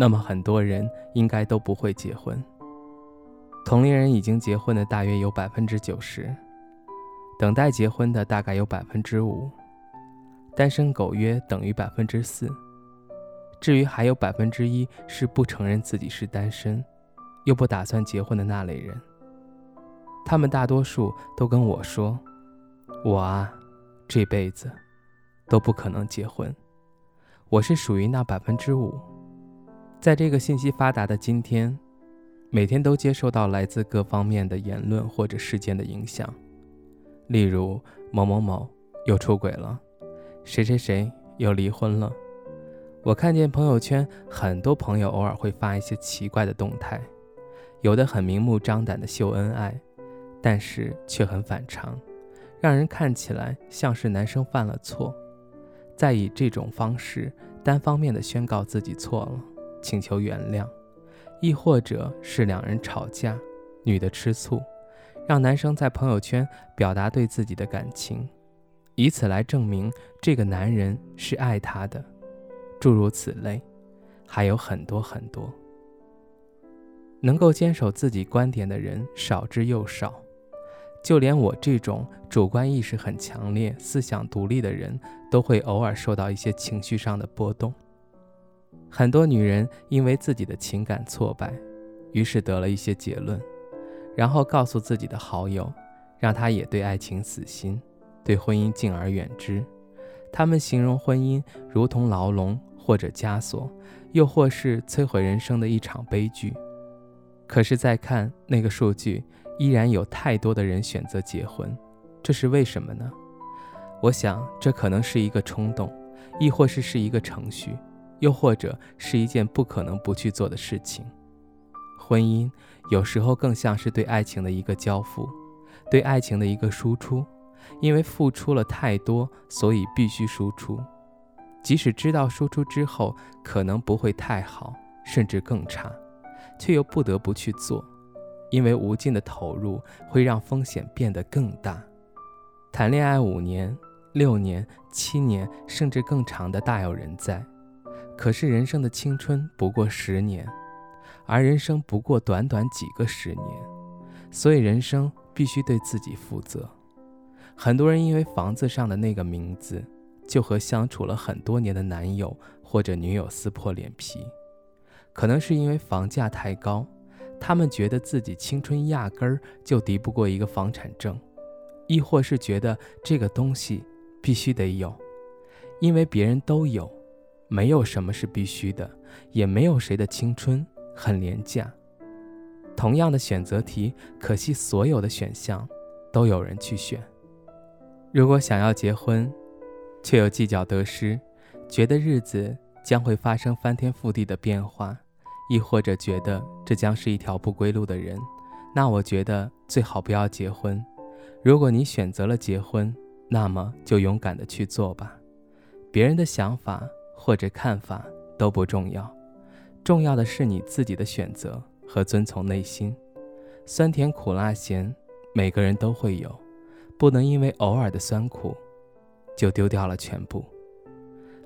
那么很多人应该都不会结婚。同龄人已经结婚的大约有百分之九十，等待结婚的大概有百分之五，单身狗约等于百分之四。至于还有百分之一是不承认自己是单身，又不打算结婚的那类人，他们大多数都跟我说：“我啊，这辈子都不可能结婚。”我是属于那百分之五，在这个信息发达的今天，每天都接受到来自各方面的言论或者事件的影响，例如某某某又出轨了，谁谁谁又离婚了。我看见朋友圈很多朋友偶尔会发一些奇怪的动态，有的很明目张胆的秀恩爱，但是却很反常，让人看起来像是男生犯了错。再以这种方式单方面的宣告自己错了，请求原谅，亦或者是两人吵架，女的吃醋，让男生在朋友圈表达对自己的感情，以此来证明这个男人是爱她的，诸如此类，还有很多很多。能够坚守自己观点的人少之又少。就连我这种主观意识很强烈、思想独立的人，都会偶尔受到一些情绪上的波动。很多女人因为自己的情感挫败，于是得了一些结论，然后告诉自己的好友，让他也对爱情死心，对婚姻敬而远之。他们形容婚姻如同牢笼或者枷锁，又或是摧毁人生的一场悲剧。可是再看那个数据。依然有太多的人选择结婚，这是为什么呢？我想，这可能是一个冲动，亦或是是一个程序，又或者是一件不可能不去做的事情。婚姻有时候更像是对爱情的一个交付，对爱情的一个输出。因为付出了太多，所以必须输出，即使知道输出之后可能不会太好，甚至更差，却又不得不去做。因为无尽的投入会让风险变得更大。谈恋爱五年、六年、七年，甚至更长的大有人在。可是人生的青春不过十年，而人生不过短短几个十年，所以人生必须对自己负责。很多人因为房子上的那个名字，就和相处了很多年的男友或者女友撕破脸皮。可能是因为房价太高。他们觉得自己青春压根儿就敌不过一个房产证，亦或是觉得这个东西必须得有，因为别人都有，没有什么是必须的，也没有谁的青春很廉价。同样的选择题，可惜所有的选项都有人去选。如果想要结婚，却又计较得失，觉得日子将会发生翻天覆地的变化。亦或者觉得这将是一条不归路的人，那我觉得最好不要结婚。如果你选择了结婚，那么就勇敢的去做吧。别人的想法或者看法都不重要，重要的是你自己的选择和遵从内心。酸甜苦辣咸，每个人都会有，不能因为偶尔的酸苦，就丢掉了全部。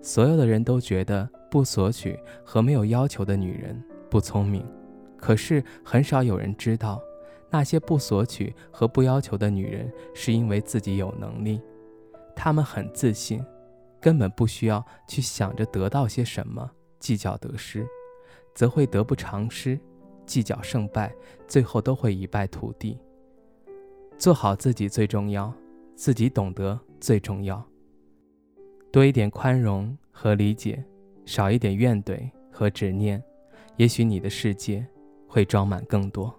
所有的人都觉得不索取和没有要求的女人。不聪明，可是很少有人知道，那些不索取和不要求的女人，是因为自己有能力，她们很自信，根本不需要去想着得到些什么，计较得失，则会得不偿失；计较胜败，最后都会一败涂地。做好自己最重要，自己懂得最重要。多一点宽容和理解，少一点怨怼和执念。也许你的世界会装满更多。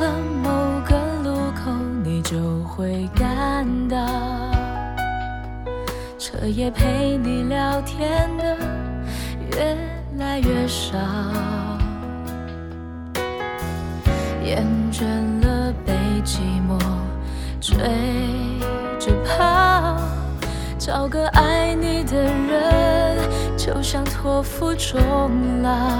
了某个路口，你就会感到，彻夜陪你聊天的越来越少，厌倦了被寂寞追着跑，找个爱你的人，就像托付终老。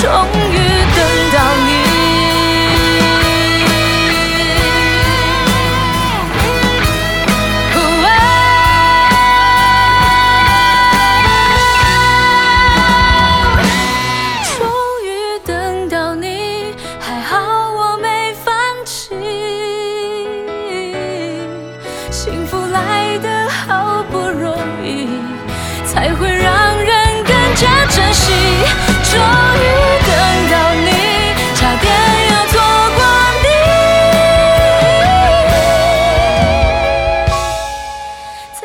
终于等到你。终于等到你还好我没放弃。幸福来得好不容易才会让人更加珍惜。终